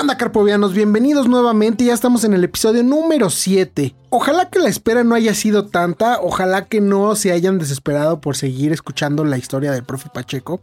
Onda, carpovianos? Bienvenidos nuevamente. Ya estamos en el episodio número 7. Ojalá que la espera no haya sido tanta. Ojalá que no se hayan desesperado por seguir escuchando la historia del profe Pacheco.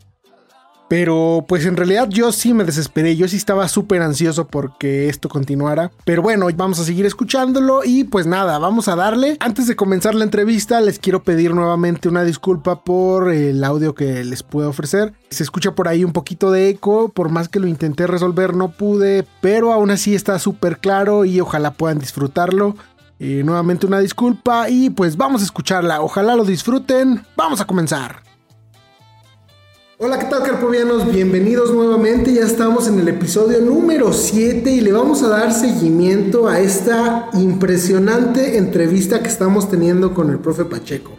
Pero pues en realidad yo sí me desesperé, yo sí estaba súper ansioso porque esto continuara. Pero bueno, vamos a seguir escuchándolo y pues nada, vamos a darle. Antes de comenzar la entrevista les quiero pedir nuevamente una disculpa por el audio que les pude ofrecer. Se escucha por ahí un poquito de eco, por más que lo intenté resolver no pude, pero aún así está súper claro y ojalá puedan disfrutarlo. Eh, nuevamente una disculpa y pues vamos a escucharla, ojalá lo disfruten, vamos a comenzar. Hola, ¿qué tal carpovianos? Bienvenidos nuevamente, ya estamos en el episodio número 7 y le vamos a dar seguimiento a esta impresionante entrevista que estamos teniendo con el profe Pacheco.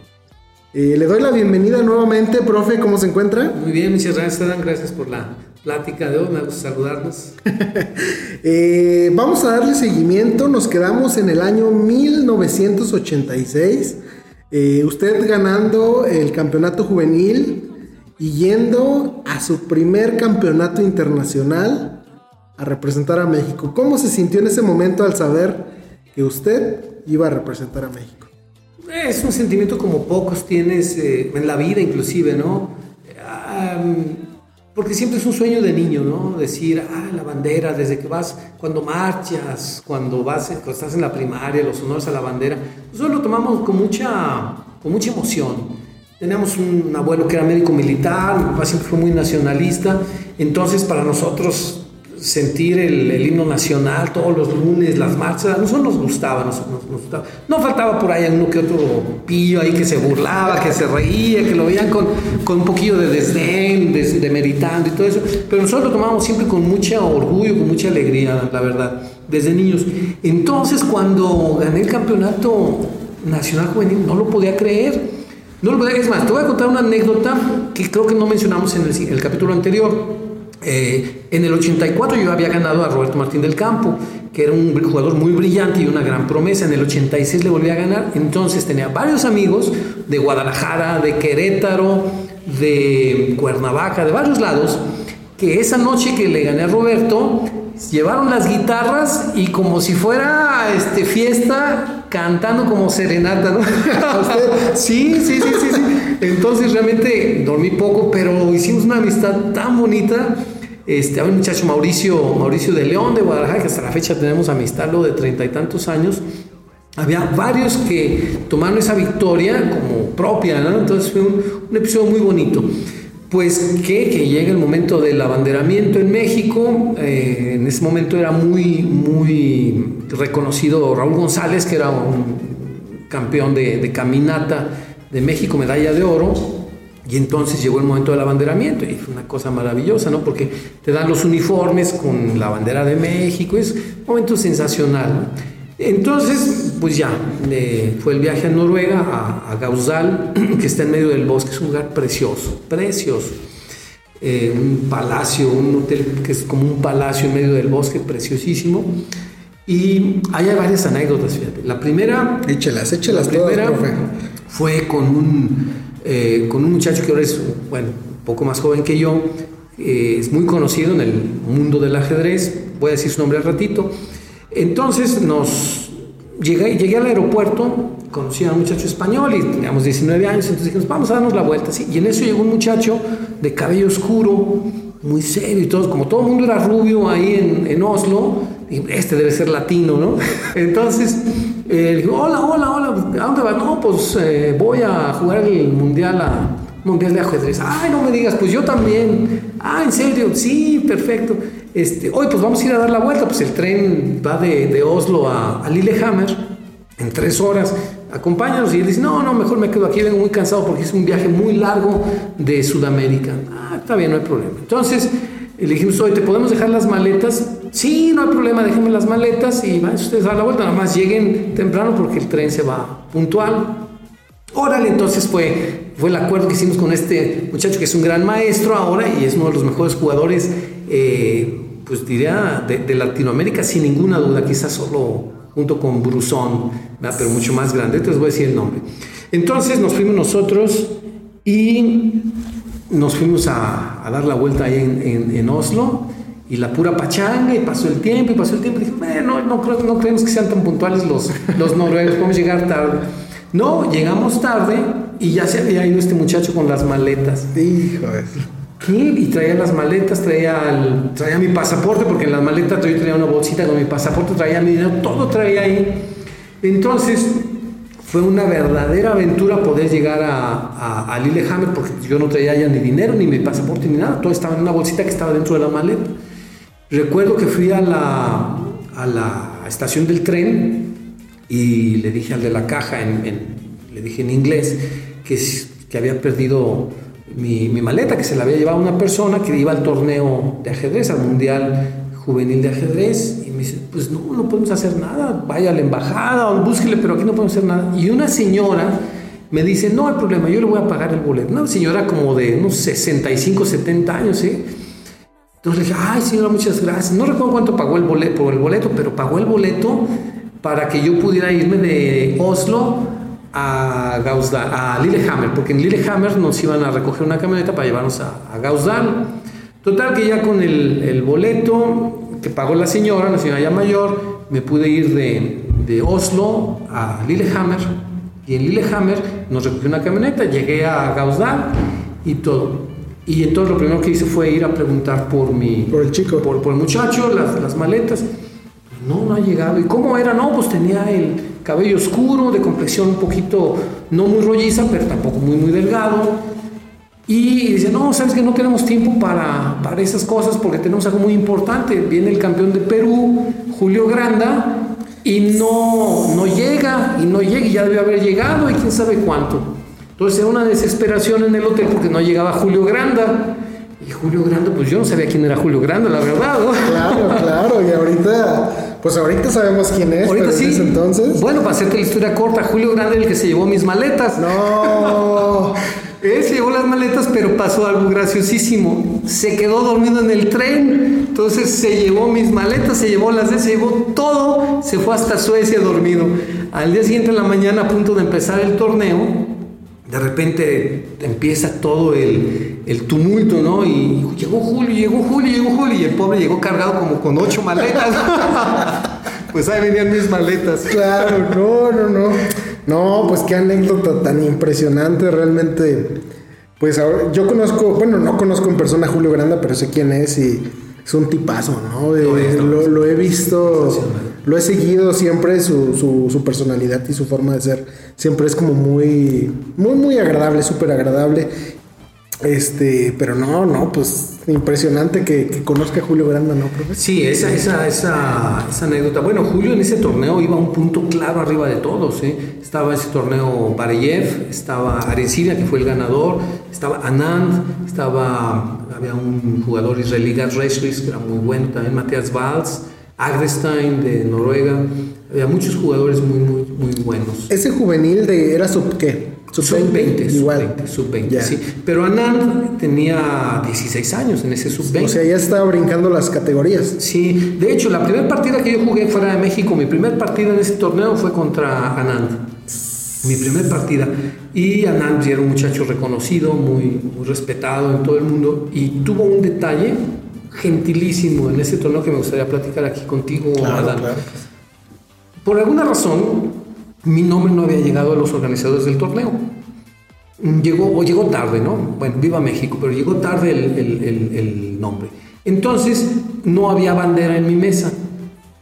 Eh, le doy la bienvenida nuevamente, profe, ¿cómo se encuentra? Muy bien, muchas gracias, gracias por la plática de hoy, me gusta saludarnos. Eh, vamos a darle seguimiento, nos quedamos en el año 1986, eh, usted ganando el campeonato juvenil y yendo a su primer campeonato internacional a representar a México. ¿Cómo se sintió en ese momento al saber que usted iba a representar a México? Es un sentimiento como pocos tienes eh, en la vida inclusive, ¿no? porque siempre es un sueño de niño, ¿no? Decir, ah, la bandera, desde que vas, cuando marchas, cuando vas, cuando estás en la primaria, los honores a la bandera, nosotros lo tomamos con mucha, con mucha emoción. Teníamos un abuelo que era médico militar, mi papá siempre fue muy nacionalista, entonces para nosotros sentir el, himno nacional todos los lunes, las marchas, a nosotros nos gustaba, nos, gustaba. No faltaba por ahí uno que otro pillo ahí que se burlaba, que se reía, que lo veían con, con un poquillo de desdén, de, demeritando y todo eso, pero nosotros lo tomábamos siempre con mucho orgullo, con mucha alegría, la verdad, desde niños. Entonces cuando gané el campeonato nacional juvenil, no lo podía creer no lo es más, te voy a contar una anécdota que creo que no mencionamos en el, capítulo anterior. Eh, en el 84 yo había ganado a Roberto Martín del Campo, que era un jugador muy brillante y una gran promesa. En el 86 le volví a ganar. Entonces tenía varios amigos de Guadalajara, de Querétaro, de Cuernavaca, de varios lados, que esa noche que le gané a Roberto, llevaron las guitarras y como si fuera este, fiesta, cantando como serenata, ¿no? sí, sí, sí, sí. Entonces realmente dormí poco, pero hicimos una amistad tan bonita. Este, hay un muchacho Mauricio, Mauricio de León de Guadalajara, que hasta la fecha tenemos amistad, lo de treinta y tantos años. Había varios que tomaron esa victoria como propia, ¿no? Entonces fue un, un episodio muy bonito. Pues que, que llega el momento del abanderamiento en México, eh, en ese momento era muy, muy reconocido Raúl González, que era un campeón de, caminata de México, medalla de oro, y entonces llegó el momento del abanderamiento y fue una cosa maravillosa, ¿no? Porque te dan los uniformes con la bandera de México, es un momento sensacional. Entonces, pues ya, eh, fue el viaje a Noruega, a, a, Gausdal, que está en medio del bosque, es un lugar precioso, precioso. Eh, un palacio, un hotel que es como un palacio en medio del bosque, preciosísimo. Y hay varias anécdotas, fíjate. La primera... Échelas, échelas la primera fue con un, eh, con un muchacho que ahora es, bueno, un poco más joven que yo, eh, es muy conocido en el mundo del ajedrez, voy a decir su nombre al ratito. Entonces nos llegué, llegué al aeropuerto, conocí a un muchacho español y teníamos 19 años, entonces dijimos, vamos a darnos la vuelta. ¿sí? Y en eso llegó un muchacho de cabello oscuro, muy serio y todo, como todo el mundo era rubio ahí en, en Oslo, este debe ser latino, ¿no? Entonces, eh, dijo, hola, hola, hola, ¿a dónde vas? No, pues eh, voy a jugar el mundial, a, mundial de ajedrez. Ay, no me digas, pues yo también. Ah, ¿en serio? Sí, perfecto. Este, hoy pues vamos a ir a dar la vuelta, pues el tren va de, Oslo a, Lillehammer en tres horas. Acompáñanos y él dice, no, no, mejor me quedo aquí, vengo muy cansado porque es un viaje muy largo de Sudamérica. Ah, está bien, no hay problema. Entonces, le dijimos, oye, ¿te podemos dejar las maletas? Sí, no hay problema, déjenme las maletas y van ustedes a dar la vuelta, nada más lleguen temprano porque el tren se va puntual. Órale, entonces fue, fue el acuerdo que hicimos con este muchacho que es un gran maestro ahora y es uno de los mejores jugadores, eh, pues diría, de, Latinoamérica sin ninguna duda, quizás solo junto con Brusón, pero mucho más grande. Entonces voy a decir el nombre. Entonces nos fuimos nosotros y nos fuimos a, dar la vuelta ahí en, Oslo y la pura pachanga y pasó el tiempo y pasó el tiempo y eh, no, creemos que sean tan puntuales los, noruegos, podemos llegar tarde. No, llegamos tarde y ya se había ido este muchacho con las maletas. Hijo Y traía las maletas, traía, el, traía mi pasaporte, porque en las maletas yo traía una bolsita con mi pasaporte, traía mi dinero, todo traía ahí. Entonces, fue una verdadera aventura poder llegar a, a, a, Lillehammer porque yo no traía ya ni dinero, ni mi pasaporte, ni nada. Todo estaba en una bolsita que estaba dentro de la maleta. Recuerdo que fui a la, a la estación del tren y le dije al de la caja, en, en, le dije en inglés, que, que había perdido mi, mi, maleta, que se la había llevado una persona que iba al torneo de ajedrez, al Mundial Juvenil de Ajedrez, y me dice, pues no, no podemos hacer nada, vaya a la embajada o búsquele, pero aquí no podemos hacer nada. Y una señora me dice, no hay problema, yo le voy a pagar el boleto. Una señora como de unos 65, 70 años, ¿eh? Entonces le dije, ay señora, muchas gracias. No recuerdo cuánto pagó el boleto, por el boleto, pero pagó el boleto para que yo pudiera irme de Oslo a, Gauzdal, a Lillehammer, porque en Lillehammer nos iban a recoger una camioneta para llevarnos a, a Gauzdal. Total que ya con el, el, boleto que pagó la señora, la señora ya mayor, me pude ir de, de Oslo a Lillehammer y en Lillehammer nos recogió una camioneta, llegué a Gauzdal y todo. Y entonces lo primero que hice fue ir a preguntar por mi... Por el chico. Por, por el muchacho, las, las maletas. No, no ha llegado. ¿Y cómo era? No, pues tenía el cabello oscuro, de complexión un poquito, no muy rolliza, pero tampoco muy, muy delgado. Y dice, no, sabes que no tenemos tiempo para, para esas cosas porque tenemos algo muy importante. Viene el campeón de Perú, Julio Granda, y no, no llega, y no llega, y ya debe haber llegado, y quién sabe cuánto. Entonces era una desesperación en el hotel porque no llegaba Julio Granda. Y Julio Granda, pues yo no sabía quién era Julio Granda, la verdad. ¿no? Claro, claro, y ahorita, pues ahorita sabemos quién es. Ahorita pero sí. entonces. Bueno, para hacerte la historia corta, Julio Granda era el que se llevó mis maletas. No. Él se llevó las maletas, pero pasó algo graciosísimo. Se quedó dormido en el tren. Entonces se llevó mis maletas, se llevó las de, se llevó todo. Se fue hasta Suecia dormido. Al día siguiente en la mañana, a punto de empezar el torneo, de repente empieza todo el, el, tumulto, ¿no? Y llegó Julio, llegó Julio, llegó Julio, y el pobre llegó cargado como con ocho maletas. pues ahí venían mis maletas. Claro, no, no, no. No, pues qué anécdota tan impresionante, realmente. Pues ahora, yo conozco, bueno, no conozco en persona a Julio Granda, pero sé quién es y es un tipazo, ¿no? Lo he visto, lo he seguido siempre, su, su, su, personalidad y su forma de ser siempre es como muy, muy, muy agradable, súper agradable. Este, pero no, no, pues impresionante que, que conozca a Julio Granda, ¿no, profe? Sí, esa, esa, esa, esa, anécdota. Bueno, Julio en ese torneo iba un punto claro arriba de todos. ¿eh? Estaba ese torneo Bareyev, estaba Arencibia, que fue el ganador, estaba Anand, estaba, había un jugador israelí, Gaz que era muy bueno, también Matthias Valls, Agrestein de Noruega. Había muchos jugadores muy, muy, muy buenos. ¿Ese juvenil de era sub qué? Sub-20, sub-20, sub-20, sí. Pero Anand tenía 16 años en ese sub-20. O sea, ya estaba brincando las categorías. Sí, de hecho, la primera partida que yo jugué fuera de México, mi primer partido en ese torneo fue contra Anand. Mi primer partida. Y Anand era un muchacho reconocido, muy, muy respetado en todo el mundo. Y tuvo un detalle gentilísimo en ese torneo que me gustaría platicar aquí contigo, Adán. Por alguna razón, mi nombre no había llegado a los organizadores del torneo. Llegó, o llegó tarde, ¿no? Bueno, viva México, pero llegó tarde el, nombre. Entonces, no había bandera en mi mesa.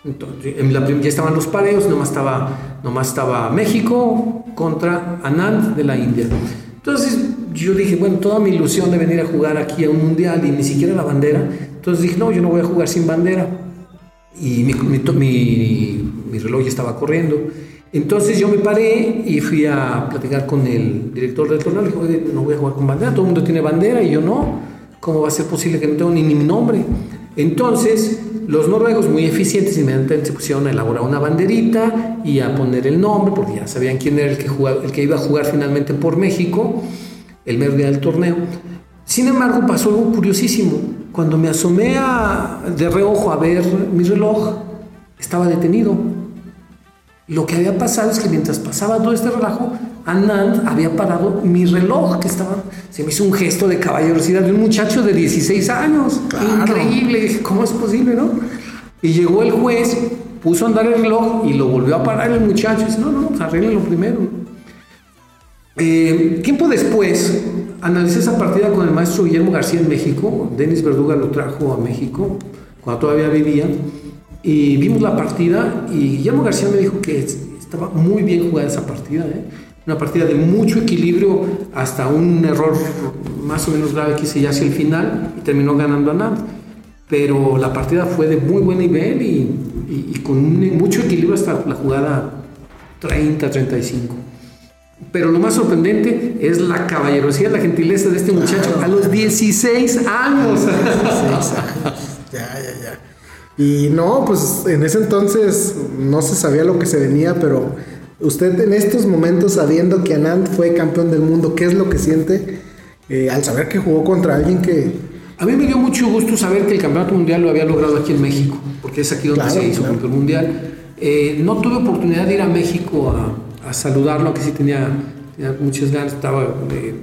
Entonces, en la, ya estaban los pareos, nomás estaba, nomás estaba México contra Anand de la India. Entonces yo dije, bueno, toda mi ilusión de venir a jugar aquí a un mundial y ni siquiera la bandera. Entonces dije, no, yo no voy a jugar sin bandera. Y mi, mi, mi reloj ya estaba corriendo. Entonces yo me paré y fui a platicar con el director del torneo. Le dije, no voy a jugar con bandera, todo el mundo tiene bandera y yo no. ¿Cómo va a ser posible que no tengo ni, ni mi nombre? Entonces, los noruegos, muy eficientes, inmediatamente se pusieron a elaborar una banderita y a poner el nombre, porque ya sabían quién era el que, el que iba a jugar finalmente por México, el mero día del torneo. Sin embargo, pasó algo curiosísimo. Cuando me asomé de reojo a ver mi reloj, estaba detenido. Lo que había pasado es que mientras pasaba todo este relajo, Anand había parado mi reloj, que estaba. Se me hizo un gesto de caballerosidad de un muchacho de 16 años. Increíble. ¿Cómo es posible, no? Y llegó el juez, puso a andar el reloj y lo volvió a parar el muchacho. Y dice: No, no, arreglenlo primero. Eh, tiempo después, analicé esa partida con el maestro Guillermo García en México. Denis Verduga lo trajo a México cuando todavía vivía y vimos la partida y Guillermo García me dijo que estaba muy bien jugada esa partida, ¿eh? una partida de mucho equilibrio hasta un error más o menos grave que hice ya hacia el final y terminó ganando a Nant. Pero la partida fue de muy buen nivel y, con mucho equilibrio hasta la jugada 30-35. Pero lo más sorprendente es la caballerosidad, la gentileza de este muchacho a los 16 años. 16 años. Ya, ya, ya. Y no, pues en ese entonces no se sabía lo que se venía, pero usted en estos momentos, sabiendo que Anand fue campeón del mundo, ¿qué es lo que siente eh, al saber que jugó contra alguien que... A mí me dio mucho gusto saber que el campeonato mundial lo había logrado aquí en México, porque es aquí donde se hizo el campeón mundial. Eh, no tuve oportunidad de ir a México a, a saludarlo, aunque sí tenía, muchas ganas, estaba... Eh,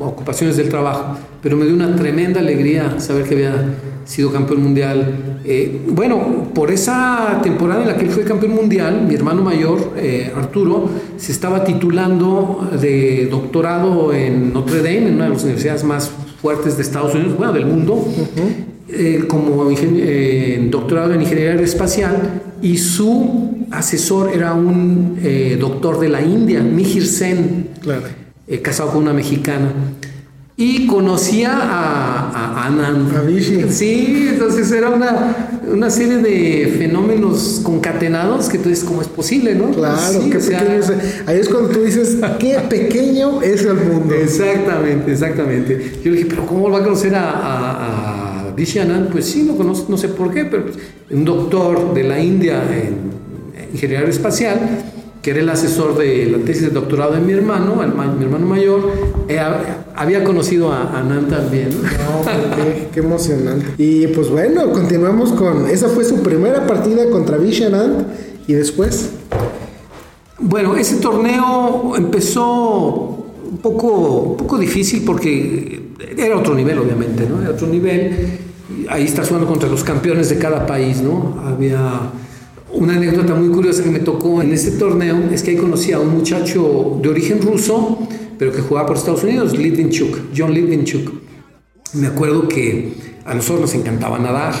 ocupaciones del trabajo, pero me dio una tremenda alegría saber que había sido campeón mundial. Eh, bueno, por esa temporada en la que él fue campeón mundial, mi hermano mayor, eh, Arturo, se estaba titulando de doctorado en Notre Dame, en una de las universidades más fuertes de Estados Unidos, bueno, del mundo, eh, como doctorado en ingeniería aeroespacial, y su asesor era un doctor de la India, Mihir Sen. Claro eh, casado con una mexicana. Y conocía a, a Anand. Sí, entonces era una, una, serie de fenómenos concatenados que tú dices, ¿cómo es posible, no? Claro, qué pequeño es. Ahí es cuando tú dices, qué pequeño es el mundo. Exactamente, exactamente. Yo dije, ¿pero cómo va a conocer a, a, a Anand? Pues sí, lo conozco, no sé por qué, pero un doctor de la India en ingeniería espacial que era el asesor de la tesis de doctorado de mi hermano, mi hermano mayor, eh, había conocido a Anand también. No, qué, qué, emocionante. Y pues bueno, continuamos con. Esa fue su primera partida contra Vishy Anand. ¿Y después? Bueno, ese torneo empezó un poco, un poco difícil porque era otro nivel, obviamente, ¿no? Era otro nivel. Ahí estás jugando contra los campeones de cada país, ¿no? Había una anécdota muy curiosa que me tocó en este torneo es que ahí conocí a un muchacho de origen ruso, pero que jugaba por Estados Unidos, Litvinchuk, John Litvinchuk. Me acuerdo que a nosotros nos encantaba nadar,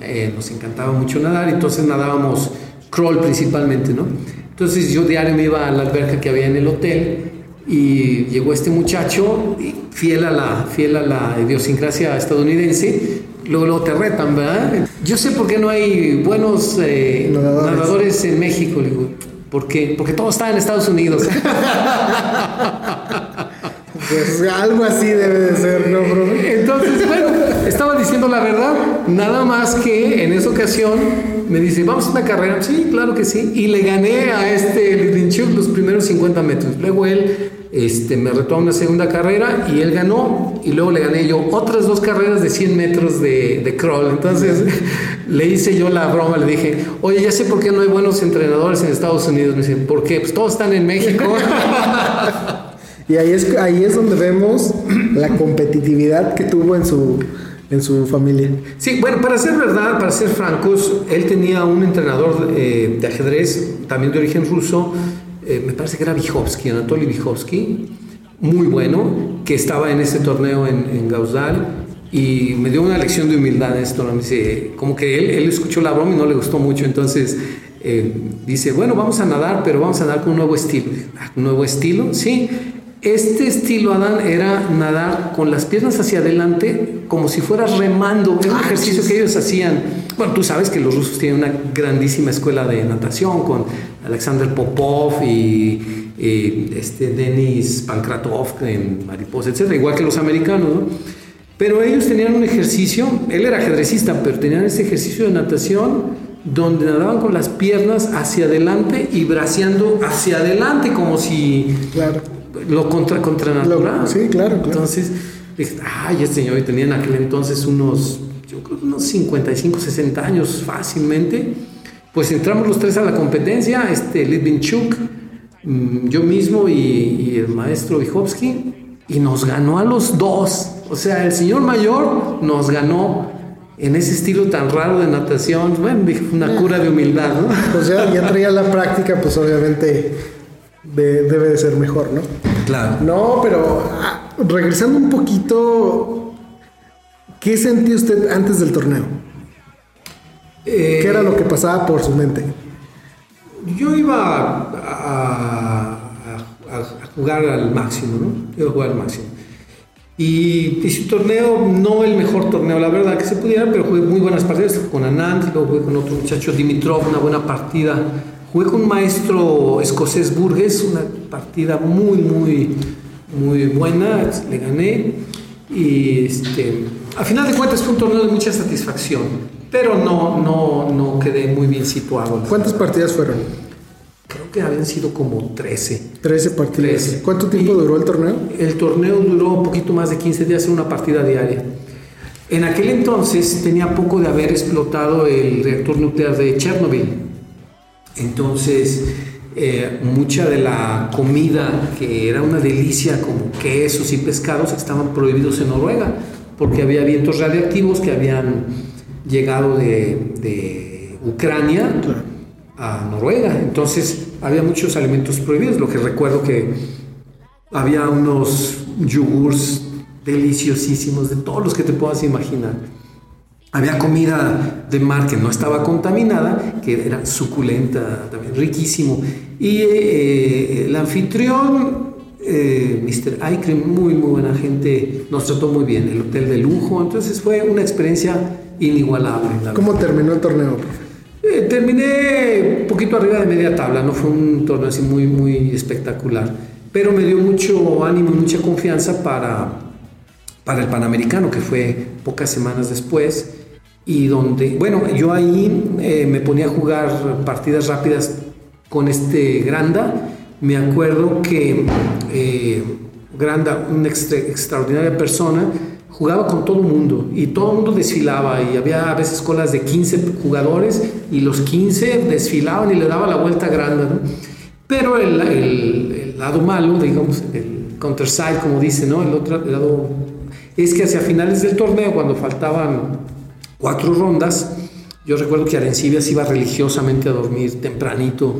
eh, nos encantaba mucho nadar, entonces nadábamos crawl principalmente, ¿no? Entonces yo diario me iba a la alberca que había en el hotel y llegó este muchacho, fiel a la, fiel a la idiosincrasia estadounidense, luego, te retan, ¿verdad? Yo sé por qué no hay buenos eh, nadadores. en México, digo, ¿por qué? Porque todo está en Estados Unidos. Pues algo así debe de ser, ¿no, Entonces, bueno, estaba diciendo la verdad, nada más que en esa ocasión me dice, vamos a una carrera. Sí, claro que sí. Y le gané a este Lidinchuk los primeros 50 metros. Luego él este, me retó a una segunda carrera y él ganó. Y luego le gané yo otras dos carreras de 100 metros de, crawl. Entonces le hice yo la broma, le dije, oye, ya sé por qué no hay buenos entrenadores en Estados Unidos. Me dice, ¿por qué? Pues todos están en México. y ahí es, ahí es donde vemos la competitividad que tuvo en su en su familia. Sí, bueno, para ser verdad, para ser francos, él tenía un entrenador eh, de ajedrez, también de origen ruso, eh, me parece que era Vyhovsky, Anatoly Vyhovsky, muy bueno, que estaba en ese torneo en, en Gauzdal y me dio una lección de humildad en esto. Me dice, como que él, él escuchó la broma y no le gustó mucho, entonces eh, dice, bueno, vamos a nadar, pero vamos a nadar con un nuevo estilo. Ah, ¿Un nuevo estilo? Sí. Este estilo, Adán, era nadar con las piernas hacia adelante como si fueras remando. Un ah, ejercicio que ellos hacían. Bueno, tú sabes que los rusos tienen una grandísima escuela de natación con Alexander Popov y, este Denis Pankratov en mariposa, etc. Igual que los americanos, ¿no? Pero ellos tenían un ejercicio, él era ajedrecista, pero tenían ese ejercicio de natación donde nadaban con las piernas hacia adelante y braceando hacia adelante como si claro lo contra, contra natural. sí, claro, claro. Entonces, dije, ay, este señor tenía en aquel entonces unos, yo creo que unos 55, 60 años fácilmente. Pues entramos los tres a la competencia, este Litvinchuk, mm, yo mismo y, el maestro Vyhovsky, y nos ganó a los dos. O sea, el señor mayor nos ganó en ese estilo tan raro de natación. Bueno, una cura de humildad, ¿no? Pues ya, ya traía la práctica, pues obviamente debe de ser mejor, ¿no? Claro. No, pero ah, regresando un poquito, ¿qué sentía usted antes del torneo? ¿Qué era lo que pasaba por su mente? Yo iba a, jugar al máximo, ¿no? Iba a jugar al máximo. Y hice torneo, no el mejor torneo, la verdad, que se pudiera, pero jugué muy buenas partidas. Con Anand, luego jugué con otro muchacho, Dimitrov, una buena partida Jugué con un maestro escocés Burgess, una partida muy, muy, muy buena, le gané. Y este, a final de cuentas fue un torneo de mucha satisfacción, pero no, no, no quedé muy bien situado. ¿Cuántas partidas fueron? Creo que habían sido como 13. 13 partidas. ¿Cuánto tiempo duró el torneo? El torneo duró un poquito más de 15 días, en una partida diaria. En aquel entonces tenía poco de haber explotado el reactor nuclear de Chernobyl. Entonces, eh, mucha de la comida que era una delicia, como quesos y pescados, estaban prohibidos en Noruega, porque había vientos radiactivos que habían llegado de, Ucrania a Noruega. Entonces, había muchos alimentos prohibidos, lo que recuerdo que había unos yogurts deliciosísimos, de todos los que te puedas imaginar había comida de mar que no estaba contaminada, que era suculenta, también riquísimo. Y eh, el anfitrión, eh, Mr. Aikrim, muy, muy buena gente, nos trató muy bien, el hotel de lujo. Entonces fue una experiencia inigualable. ¿Cómo terminó el torneo, eh, terminé un poquito arriba de media tabla, no fue un torneo así muy, muy espectacular, pero me dio mucho ánimo y mucha confianza para, para el Panamericano, que fue pocas semanas después y donde, bueno, yo ahí eh, me ponía a jugar partidas rápidas con este Granda. Me acuerdo que eh, Granda, una extraordinaria persona, jugaba con todo el mundo y todo el mundo desfilaba y había a veces colas de 15 jugadores y los 15 desfilaban y le daba la vuelta a Granda. Pero el, lado malo, digamos, el counter side, como dice, ¿no? El otro lado es que hacia finales del torneo, cuando faltaban cuatro rondas. Yo recuerdo que Arencibias iba religiosamente a dormir tempranito,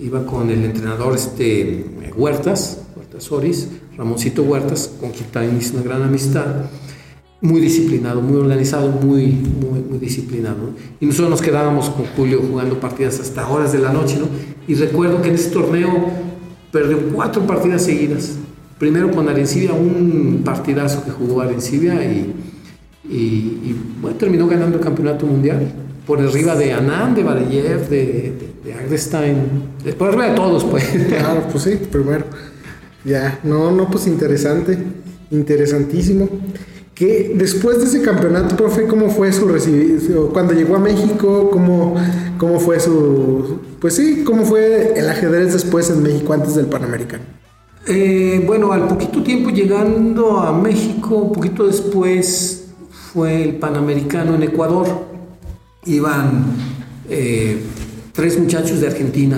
iba con el entrenador este, Huertas, Huertas Oris, Ramoncito Huertas, con quien hizo una gran amistad, muy disciplinado, muy organizado, muy, muy, muy disciplinado. Y nosotros nos quedábamos con Julio jugando partidas hasta horas de la noche, ¿no? Y recuerdo que en ese torneo perdió cuatro partidas seguidas. Primero con Arencibia, un partidazo que jugó Arencibia y y, bueno, terminó ganando el campeonato mundial por arriba de Anand, de Bareyev, de, de, Agrestein, por arriba de todos, pues. Claro, pues sí, primero. Ya, no, no, pues interesante, interesantísimo. que después de ese campeonato, profe, ¿cómo fue su recibido? Cuando llegó a México, ¿cómo, ¿cómo fue su... Pues sí, ¿cómo fue el ajedrez después en México antes del Panamericano? Eh, bueno, al poquito tiempo llegando a México, un poquito después fue el Panamericano en Ecuador. Iban eh, tres muchachos de Argentina,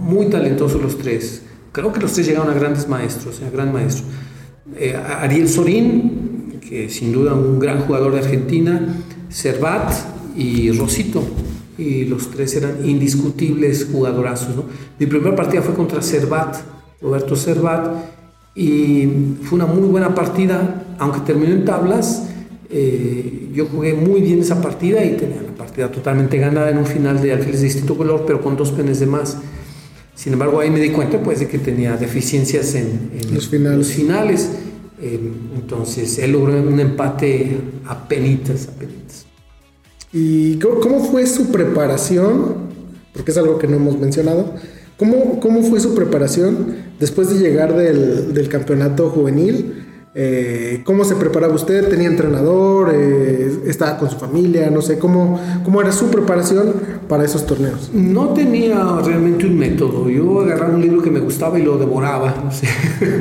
muy talentosos los tres. Creo que los tres llegaron a grandes maestros, a gran maestro. Eh, Ariel Sorín, que sin duda un gran jugador de Argentina, Servat y Rosito. Y los tres eran indiscutibles jugadorazos. Mi primera partida fue contra Servat, Roberto Servat, y fue una muy buena partida, aunque terminó en tablas. Eh, yo jugué muy bien esa partida y tenía la partida totalmente ganada en un final de alfiles de distinto color, pero con dos penes de más. Sin embargo, ahí me di cuenta pues, de que tenía deficiencias en, los finales. finales. Eh, entonces, él logró un empate a penitas, a penitas. ¿Y cómo fue su preparación? Porque es algo que no hemos mencionado. ¿Cómo, cómo fue su preparación después de llegar del, del campeonato juvenil? Eh, ¿Cómo se preparaba usted? ¿Tenía entrenador? Eh, ¿Estaba con su familia? No sé, ¿cómo, ¿cómo era su preparación para esos torneos? No tenía realmente un método. Yo agarraba un libro que me gustaba y lo devoraba. No sé.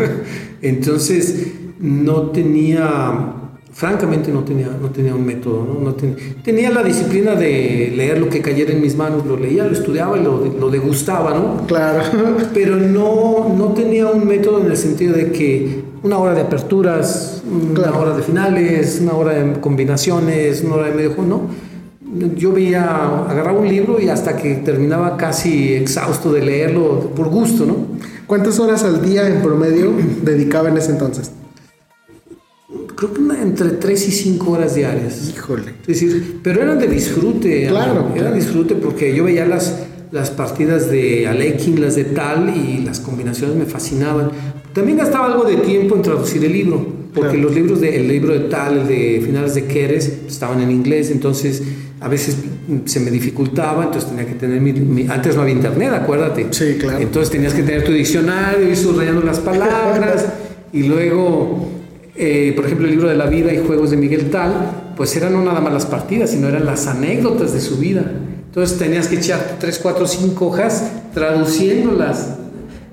Entonces, no tenía, francamente no tenía, no tenía un método. ¿no? tenía la disciplina de leer lo que cayera en mis manos. Lo leía, lo estudiaba y lo, lo degustaba, ¿no? Claro. Pero no, no tenía un método en el sentido de que una hora de aperturas, una hora de finales, una hora de combinaciones, una hora de medio juego, no. Yo veía, agarraba un libro y hasta que terminaba casi exhausto de leerlo por gusto, ¿no? ¿Cuántas horas al día en promedio dedicaba en ese entonces? Creo que entre 3 y 5 horas diarias. Híjole. Es decir, pero eran de disfrute. Claro. Era disfrute porque yo veía las, las partidas de Alekin, las de Tal y las combinaciones me fascinaban. También gastaba algo de tiempo en traducir el libro, porque los libros de, el libro de tal, el de finales de Keres, estaban en inglés, entonces a veces se me dificultaba, entonces tenía que tener mi, antes no había internet, acuérdate. Sí, claro. Entonces tenías que tener tu diccionario y subrayando las palabras y luego, eh, por ejemplo, el libro de la vida y juegos de Miguel Tal, pues eran no nada más las partidas, sino eran las anécdotas de su vida. Entonces tenías que echar 3, 4, 5 hojas traduciéndolas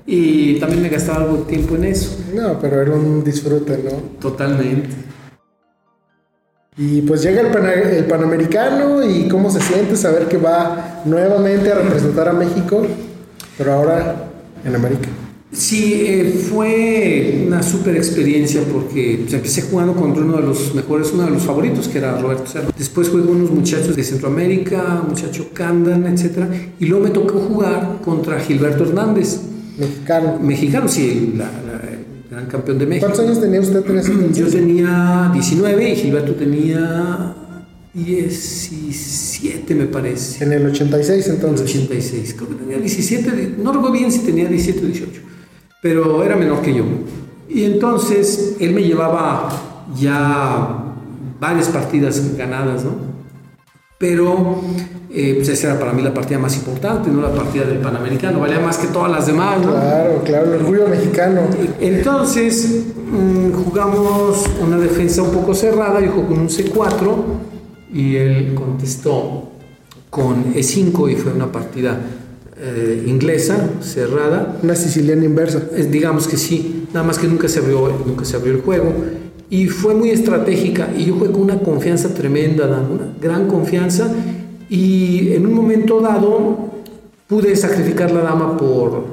y también me gastaba algo de tiempo en eso. No, pero era un disfrute, ¿no? Totalmente. Y pues llega el, Panamericano y cómo se siente saber que va nuevamente a representar a México, pero ahora en América. Sí, eh, fue una súper experiencia porque pues, empecé jugando contra uno de los mejores, uno de los favoritos, que era Roberto Cerro. Después jugué con unos muchachos de Centroamérica, muchacho Candan, etc. Y luego me tocó jugar contra Gilberto Hernández Mexicano. Mexicano, sí, el gran campeón de México. ¿Cuántos años tenía usted en ese Yo tenía 19 y Gilberto tenía 17, me parece. En el 86 entonces. 86, creo que tenía 17, no recuerdo bien si tenía 17 o 18, pero era menor que yo. Y entonces él me llevaba ya varias partidas ganadas, ¿no? Pero eh, pues esa era para mí la partida más importante, no la partida del Panamericano, valía más que todas las demás. ¿no? Claro, claro, el orgullo mexicano. Entonces mm, jugamos una defensa un poco cerrada, yo jugué con un C4 y él contestó con E5 y fue una partida eh, inglesa cerrada. Una siciliana inversa. digamos que sí, nada más que nunca se abrió, nunca se abrió el juego y fue muy estratégica y yo jugué con una confianza tremenda, una gran confianza y en un momento dado pude sacrificar la dama por,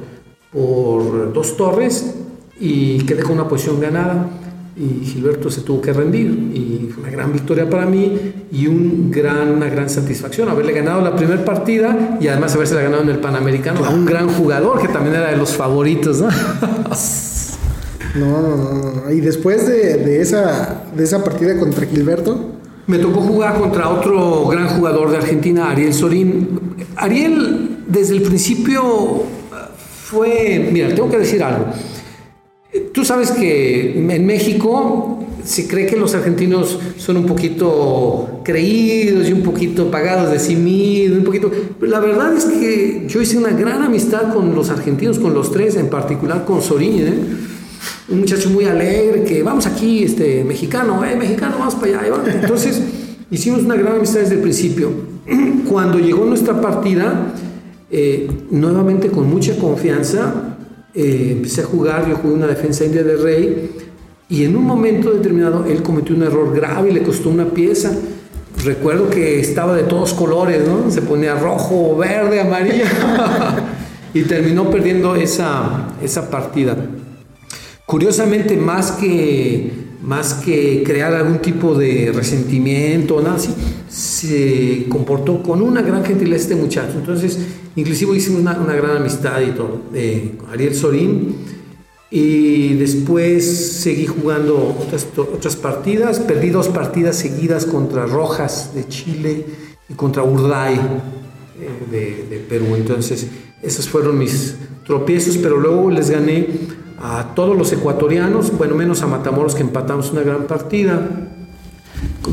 por dos torres y quedé con una posición ganada y Gilberto se tuvo que rendir y fue una gran victoria para mí y un gran, una gran satisfacción haberle ganado la primera partida y además haberse ganado en el Panamericano a un gran jugador que también era de los favoritos. ¿no? No, no, no. Y después de, de, esa, de esa partida contra Gilberto, me tocó jugar contra otro gran jugador de Argentina, Ariel Sorín. Ariel, desde el principio fue. Mira, tengo que decir algo. Tú sabes que en México se cree que los argentinos son un poquito creídos y un poquito pagados de sí un poquito. La verdad es que yo hice una gran amistad con los argentinos, con los tres, en particular con Sorín. ¿eh? Un muchacho muy alegre, que vamos aquí, este, mexicano, eh, mexicano, vamos para allá. Entonces, hicimos una gran amistad desde el principio. Cuando llegó nuestra partida, eh, nuevamente con mucha confianza, eh, empecé a jugar, yo jugué una defensa india de rey, y en un momento determinado él cometió un error grave y le costó una pieza. Recuerdo que estaba de todos colores. Se ponía rojo, verde, amarillo. y terminó perdiendo esa, esa partida. Curiosamente, más que, más que crear algún tipo de resentimiento o así, se comportó con una gran gentileza este muchacho. Entonces, inclusive hicimos una, gran amistad y todo. Eh, Ariel Sorín. Y después seguí jugando otras, otras partidas. Perdí dos partidas seguidas contra Rojas de Chile y contra Urday eh, de Perú. Entonces, esos fueron mis tropiezos, pero luego les gané a todos los ecuatorianos, bueno, menos a Matamoros que empatamos una gran partida.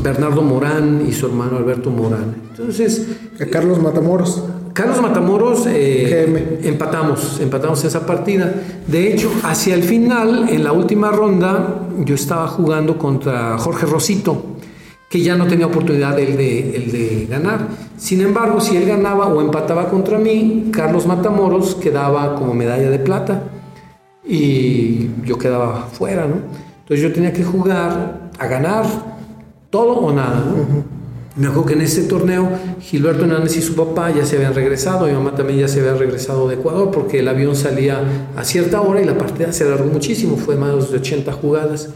Bernardo Morán y su hermano Alberto Morán. Entonces. A Carlos Matamoros. Carlos Matamoros eh, empatamos, empatamos esa partida. De hecho, hacia el final, en la última ronda, yo estaba jugando contra Jorge Rosito que ya no tenía oportunidad el de, el de ganar. Sin embargo, si él ganaba o empataba contra mí, Carlos Matamoros quedaba como medalla de plata y yo quedaba fuera, ¿no? Entonces yo tenía que jugar a ganar todo o nada, ¿no? Me acuerdo que en ese torneo Gilberto Hernández y su papá ya se habían regresado, mi mamá también ya se había regresado de Ecuador porque el avión salía a cierta hora y la partida se alargó muchísimo, fue más de 80 jugadas.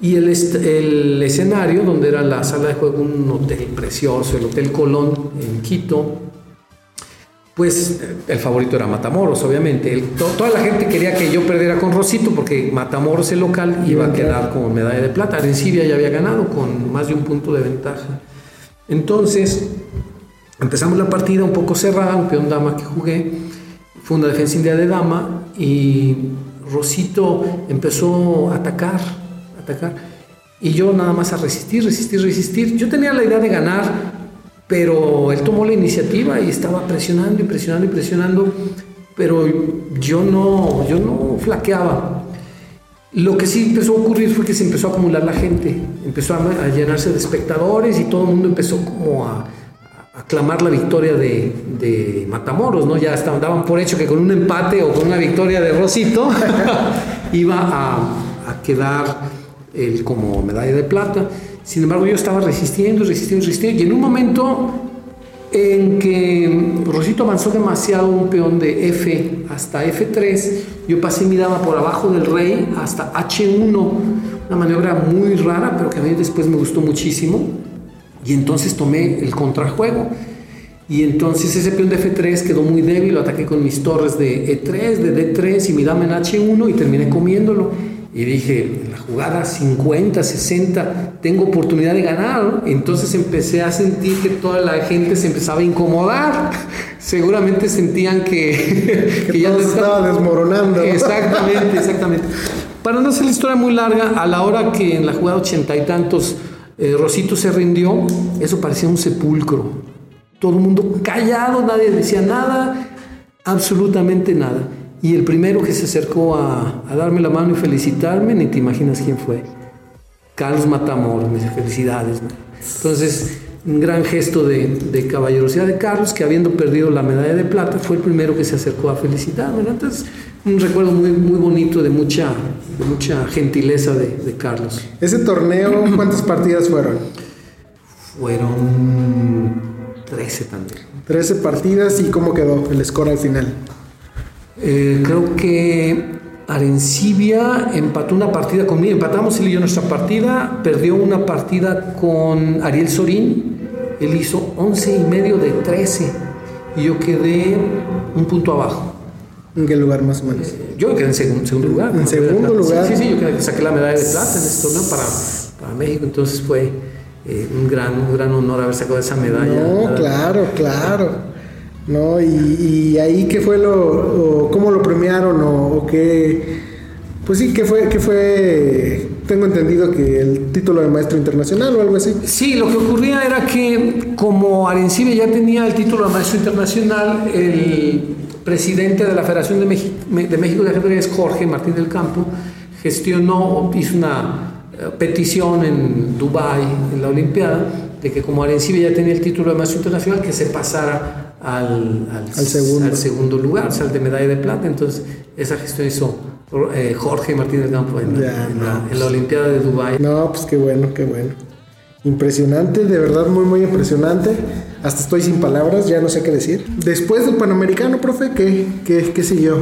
Y el, el, escenario, donde era la sala de juego, un hotel precioso, el Hotel Colón en Quito, pues el favorito era Matamoros, obviamente. toda la gente quería que yo perdiera con Rosito porque Matamoros, el local, iba a quedar con medalla de plata. Arencibia ya había ganado con más de un punto de ventaja. Entonces, empezamos la partida un poco cerrada, un peón dama que jugué. Fue una defensa india de dama y Rosito empezó a atacar atacar. Y yo nada más a resistir, resistir, resistir. Yo tenía la idea de ganar, pero él tomó la iniciativa y estaba presionando y presionando y presionando, pero yo no, yo no flaqueaba. Lo que sí empezó a ocurrir fue que se empezó a acumular la gente, empezó a, llenarse de espectadores y todo el mundo empezó como a, aclamar la victoria de, Matamoros, ¿no? Ya estaban, daban por hecho que con un empate o con una victoria de Rosito iba a, a quedar él como medalla de plata. Sin embargo, yo estaba resistiendo, resistiendo, resistiendo. Y en un momento en que Rosito avanzó demasiado un peón de F hasta F3, yo pasé mi dama por abajo del rey hasta H1, una maniobra muy rara, pero que a mí después me gustó muchísimo. Y entonces tomé el contrajuego. Y entonces ese peón de F3 quedó muy débil, lo ataqué con mis torres de E3, de D3 y mi dama en H1 y terminé comiéndolo. Y dije, en la jugada 50, 60, tengo oportunidad de ganar. Entonces empecé a sentir que toda la gente se empezaba a incomodar. Seguramente sentían que, que, ya todo estaba desmoronando. Exactamente, exactamente. Para no hacer la historia muy larga, a la hora que en la jugada ochenta y tantos eh, Rosito se rindió, eso parecía un sepulcro. Todo el mundo callado, nadie decía nada, absolutamente nada. Y el primero que se acercó a, darme la mano y felicitarme, ni te imaginas quién fue. Carlos Matamoros, me dice felicidades. Entonces, un gran gesto de, caballerosidad de Carlos, que habiendo perdido la medalla de plata, fue el primero que se acercó a felicitarme. Entonces, un recuerdo muy, muy bonito de mucha, mucha gentileza de, de Carlos. ¿Ese torneo cuántas partidas fueron? Fueron 13 también. 13 partidas y cómo quedó el score al final. Eh, creo que Arencibia empató una partida conmigo, empatamos él y yo nuestra partida, perdió una partida con Ariel Sorín, él hizo 11 y medio de 13 y yo quedé un punto abajo. ¿En qué lugar más o menos? Eh, yo quedé en segundo lugar. En segundo lugar. Sí, sí, yo saqué la medalla de plata en este torneo para, para México, entonces fue eh, un, gran, un gran honor haber sacado esa medalla. No, claro, claro. ¿No? Y, ahí qué fue lo, cómo lo premiaron o, qué, pues sí, qué fue, qué fue, tengo entendido que el título de maestro internacional o algo así. Sí, lo que ocurría era que como Arencibe ya tenía el título de maestro internacional, el presidente de la Federación de México de, México de Ajedrez, Jorge Martín del Campo, gestionó, hizo una eh, petición en Dubái, en la Olimpiada, de que como Arencibe ya tenía el título de maestro internacional, que se pasara al, segundo. lugar, o sea, al de medalla de plata. Entonces, esa gestión hizo eh, Jorge Martínez Campo en, la, en, la, Olimpiada de Dubái. No, pues qué bueno, qué bueno. Impresionante, de verdad muy, muy impresionante. Hasta estoy sin palabras, ya no sé qué decir. Después del Panamericano, profe, ¿qué, qué, qué siguió?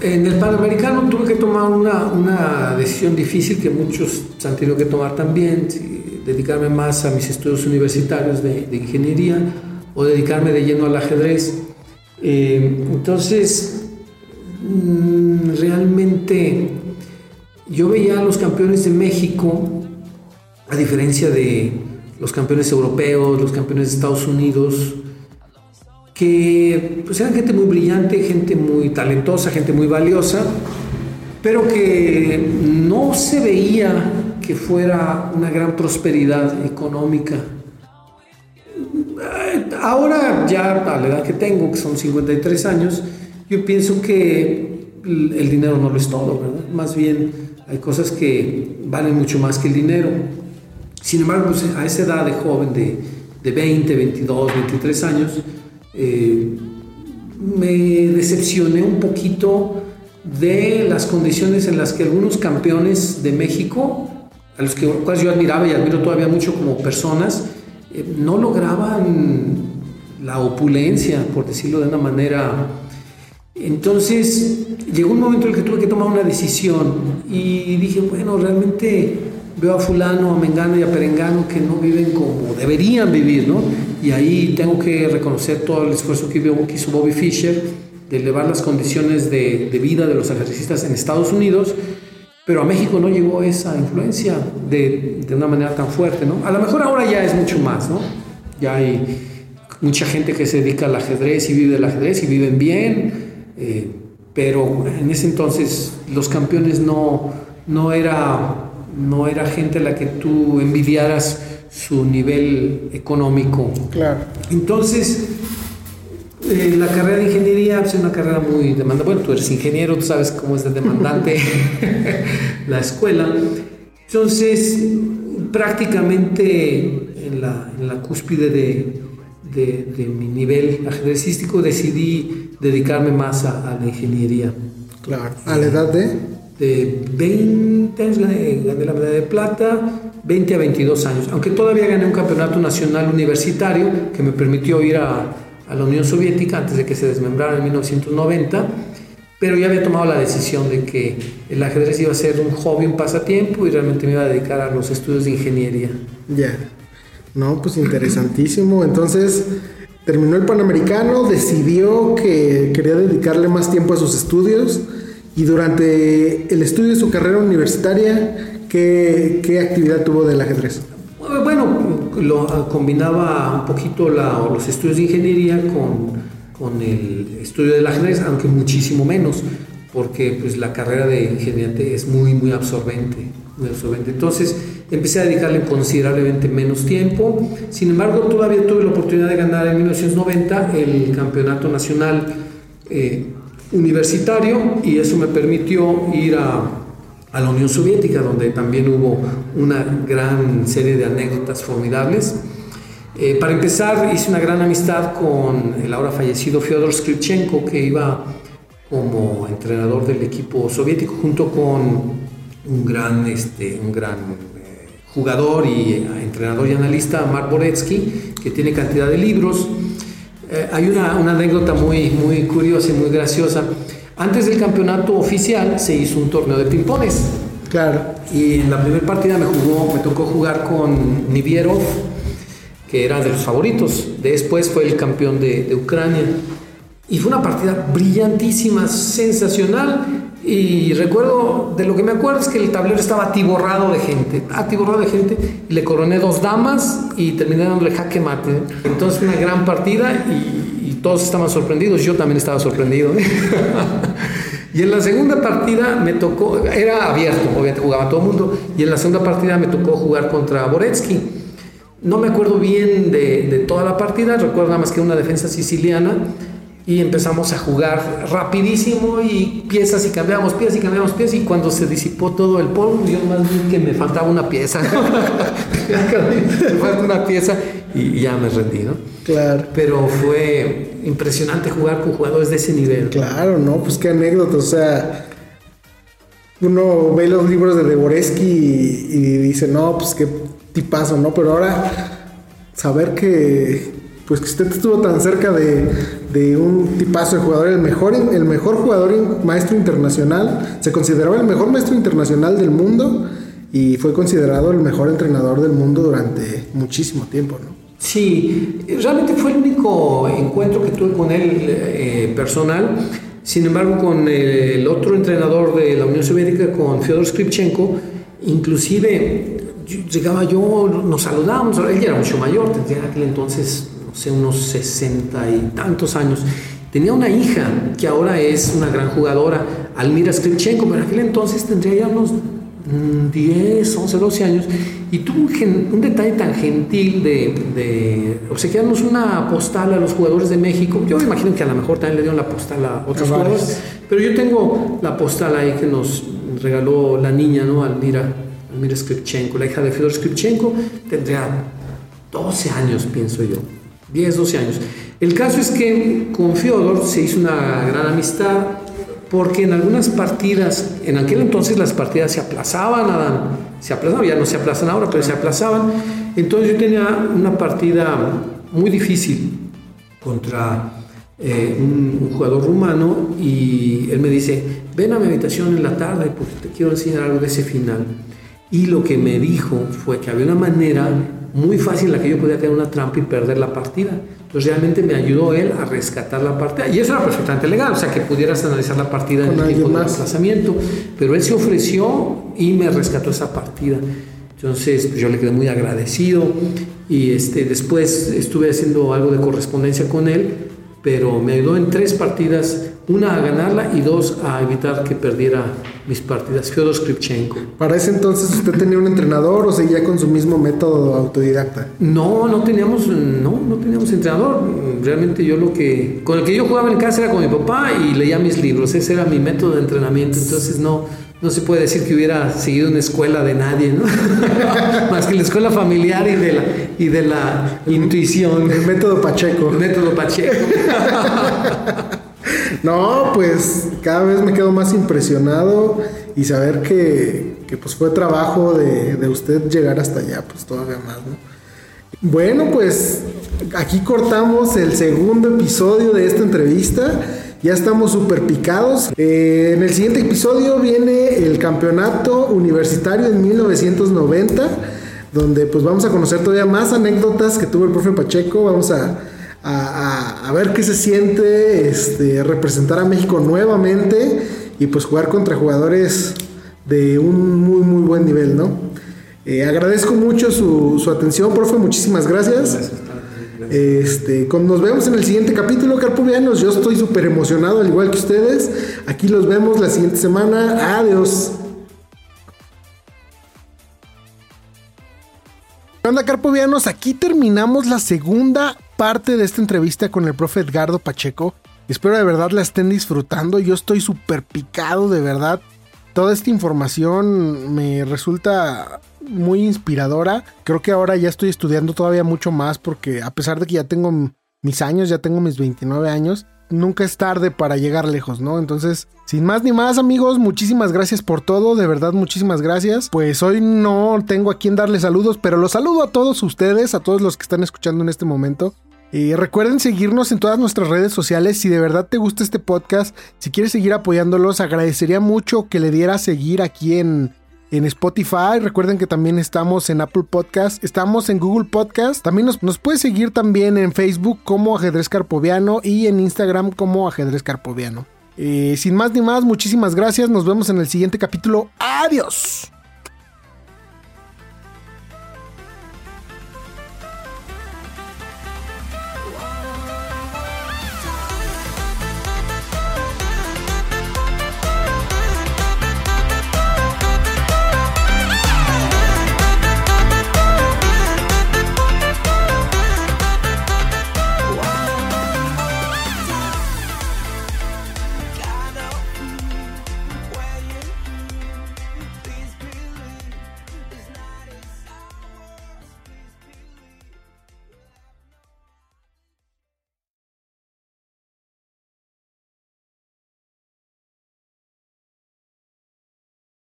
En el Panamericano tuve que tomar una, una decisión difícil que muchos han tenido que tomar también, dedicarme más a mis estudios universitarios de, de ingeniería o dedicarme de lleno al ajedrez. Eh, entonces, mm, realmente yo veía a los campeones de México a diferencia de los campeones europeos, los campeones de Estados Unidos, que pues, eran gente muy brillante, gente muy talentosa, gente muy valiosa, pero que no se veía que fuera una gran prosperidad económica. Ahora ya a la edad que tengo, que son 53 años, yo pienso que el dinero no lo es todo, ¿verdad? Más bien hay cosas que valen mucho más que el dinero. Sin embargo, pues, a esa edad de joven, de, de 20, 22, 23 años, eh, me decepcioné un poquito de las condiciones en las que algunos campeones de México, a los que cuales yo admiraba y admiro todavía mucho como personas, eh, no lograban la opulencia, por decirlo de una manera. Entonces llegó un momento en el que tuve que tomar una decisión y dije, bueno, realmente veo a fulano, a mengano y a perengano que no viven como deberían vivir, ¿no? Y ahí tengo que reconocer todo el esfuerzo que hizo Bobby Fischer de elevar las condiciones de, de vida de los ejercicistas en Estados Unidos, pero a México no llegó esa influencia de, de, una manera tan fuerte, ¿no? A lo mejor ahora ya es mucho más, ¿no? Ya hay mucha gente que se dedica al ajedrez y vive del ajedrez y viven bien, eh, pero en ese entonces los campeones no, no era no era gente a la que tú envidiaras su nivel económico. Claro. Entonces, eh, la carrera de ingeniería pues, es una carrera muy demandante. Bueno, tú eres ingeniero, tú sabes cómo es de demandante la escuela. Entonces, prácticamente en la, en la cúspide de, de, mi nivel ajedrecístico decidí dedicarme más a, a la ingeniería. Claro. ¿A la edad de? de 20 años gané, la medalla de plata, 20 a 22 años, aunque todavía gané un campeonato nacional universitario que me permitió ir a, a la Unión Soviética antes de que se desmembrara en 1990, pero ya había tomado la decisión de que el ajedrez iba a ser un hobby, un pasatiempo y realmente me iba a dedicar a los estudios de ingeniería. Ya, no, pues interesantísimo. Entonces, terminó el Panamericano, decidió que quería dedicarle más tiempo a sus estudios y durante el estudio de su carrera universitaria, ¿qué, qué actividad tuvo del ajedrez? Bueno, lo combinaba un poquito los estudios de ingeniería con, con, el estudio del ajedrez, aunque muchísimo menos, porque pues, la carrera de ingeniería es muy, muy absorbente, muy absorbente. Entonces empecé a dedicarle considerablemente menos tiempo. Sin embargo, todavía tuve la oportunidad de ganar en 1990 el campeonato nacional. Eh, universitario y eso me permitió ir a, a, la Unión Soviética, donde también hubo una gran serie de anécdotas formidables. Eh, para empezar, hice una gran amistad con el ahora fallecido Fyodor Skripchenko, que iba como entrenador del equipo soviético, junto con un gran, este, un gran eh, jugador y eh, entrenador y analista, Mark Boretsky, que tiene cantidad de libros. Hay una, una, anécdota muy, muy curiosa y muy graciosa. Antes del campeonato oficial se hizo un torneo de pimpones. Claro. Y en la primera partida me, jugó, me tocó jugar con Nivierov, que era de los favoritos. Después fue el campeón de, de Ucrania. Y fue una partida brillantísima, sensacional. Y recuerdo, de lo que me acuerdo es que el tablero estaba atiborrado de gente, atiborrado de gente, y le coroné dos damas y terminé dándole jaque mate. Entonces una gran partida y, todos estaban sorprendidos, yo también estaba sorprendido. y en la segunda partida me tocó, era abierto, obviamente jugaba todo el mundo, y en la segunda partida me tocó jugar contra Boretsky. No me acuerdo bien de, de toda la partida, recuerdo nada más que una defensa siciliana, y empezamos a jugar rapidísimo y piezas y cambiamos piezas y cambiamos piezas y cuando se disipó todo el polvo yo más vi que me faltaba una pieza me falta una pieza y ya me rendí ¿no? claro. Pero fue impresionante jugar con jugadores de ese nivel. Claro no pues qué anécdota o sea uno ve los libros de Deboreski y, y dice no pues qué tipazo no pero ahora saber que pues que usted estuvo tan cerca de, un tipazo de jugador, el mejor, el mejor jugador maestro internacional, se consideraba el mejor maestro internacional del mundo y fue considerado el mejor entrenador del mundo durante muchísimo tiempo, ¿no? Sí, realmente fue el único encuentro que tuve con él eh, personal. Sin embargo, con el otro entrenador de la Unión Soviética, con Fyodor Skripchenko, inclusive llegaba yo, nos saludábamos, él ya era mucho mayor, tendría aquel entonces sé, unos sesenta y tantos años. Tenía una hija que ahora es una gran jugadora, Almira Skripchenko, pero en aquel entonces tendría ya unos 10, 11, 12 años, y tuvo un, detalle tan gentil de, de obsequiarnos una postal a los jugadores de México. Yo me imagino que a lo mejor también le dieron la postal a otros jugadores, pero yo tengo la postal ahí que nos regaló la niña, ¿no? Almira, Almira Skripchenko, la hija de Fedor Skripchenko, tendría 12 años, pienso yo. 10, 12 años. El caso es que con Fyodor se hizo una gran amistad porque en algunas partidas, en aquel entonces las partidas se aplazaban, Adán, se aplazaban, ya no se aplazan ahora, pero se aplazaban. Entonces yo tenía una partida muy difícil contra eh, un, jugador rumano y él me dice, ven a mi habitación en la tarde porque te quiero enseñar algo de ese final. Y lo que me dijo fue que había una manera muy fácil en la que yo podía tener una trampa y perder la partida. Entonces realmente me ayudó él a rescatar la partida. Y eso era perfectamente legal, o sea que pudieras analizar la partida en el tiempo de desplazamiento. Pero él se ofreció y me rescató esa partida. Entonces pues, yo le quedé muy agradecido y este, después estuve haciendo algo de correspondencia con él, pero me ayudó en tres partidas una a ganarla y dos a evitar que perdiera mis partidas. Fyodor Skripchenko. ¿Para ese entonces usted tenía un entrenador o seguía con su mismo método autodidacta? No, no teníamos, no, no teníamos entrenador. Realmente yo lo que, con el que yo jugaba en casa era con mi papá y leía mis libros. Ese era mi método de entrenamiento. Entonces no, no se puede decir que hubiera seguido una escuela de nadie, ¿no? Más que la escuela familiar y de la, y de la intuición. El método Pacheco. El método Pacheco. No, pues cada vez me quedo más impresionado y saber que, pues fue trabajo de, usted llegar hasta allá, pues todavía más, ¿no? Bueno, pues aquí cortamos el segundo episodio de esta entrevista. Ya estamos súper picados. Eh, en el siguiente episodio viene el campeonato universitario en 1990, donde pues vamos a conocer todavía más anécdotas que tuvo el profe Pacheco. Vamos a a, ver qué se siente este, representar a México nuevamente y pues jugar contra jugadores de un muy muy buen nivel, ¿no? Eh, agradezco mucho su, atención, profe, muchísimas gracias. Este, nos vemos en el siguiente capítulo, Carpubianos. Yo estoy súper emocionado, al igual que ustedes. Aquí los vemos la siguiente semana. Adiós. ¿Qué onda, Carpovianos? Aquí terminamos la segunda parte de esta entrevista con el profe Edgardo Pacheco. Espero de verdad la estén disfrutando. Yo estoy súper picado, de verdad. Toda esta información me resulta muy inspiradora. Creo que ahora ya estoy estudiando todavía mucho más porque a pesar de que ya tengo mis años, ya tengo mis 29 años, nunca es tarde para llegar lejos, ¿no? Entonces, sin más ni más, amigos, muchísimas gracias por todo, de verdad, muchísimas gracias. Pues hoy no tengo a quien darle saludos, pero los saludo a todos ustedes, a todos los que están escuchando en este momento. Y recuerden seguirnos en todas nuestras redes sociales. Si de verdad te gusta este podcast, si quieres seguir apoyándolos, agradecería mucho que le diera seguir aquí en, en Spotify. Recuerden que también estamos en Apple Podcast, estamos en Google Podcast. También nos, nos puedes seguir también en Facebook como Ajedrez Carpoviano y en Instagram como Ajedrez Carpoviano. sin más ni más, muchísimas gracias. Nos vemos en el siguiente capítulo. Adiós.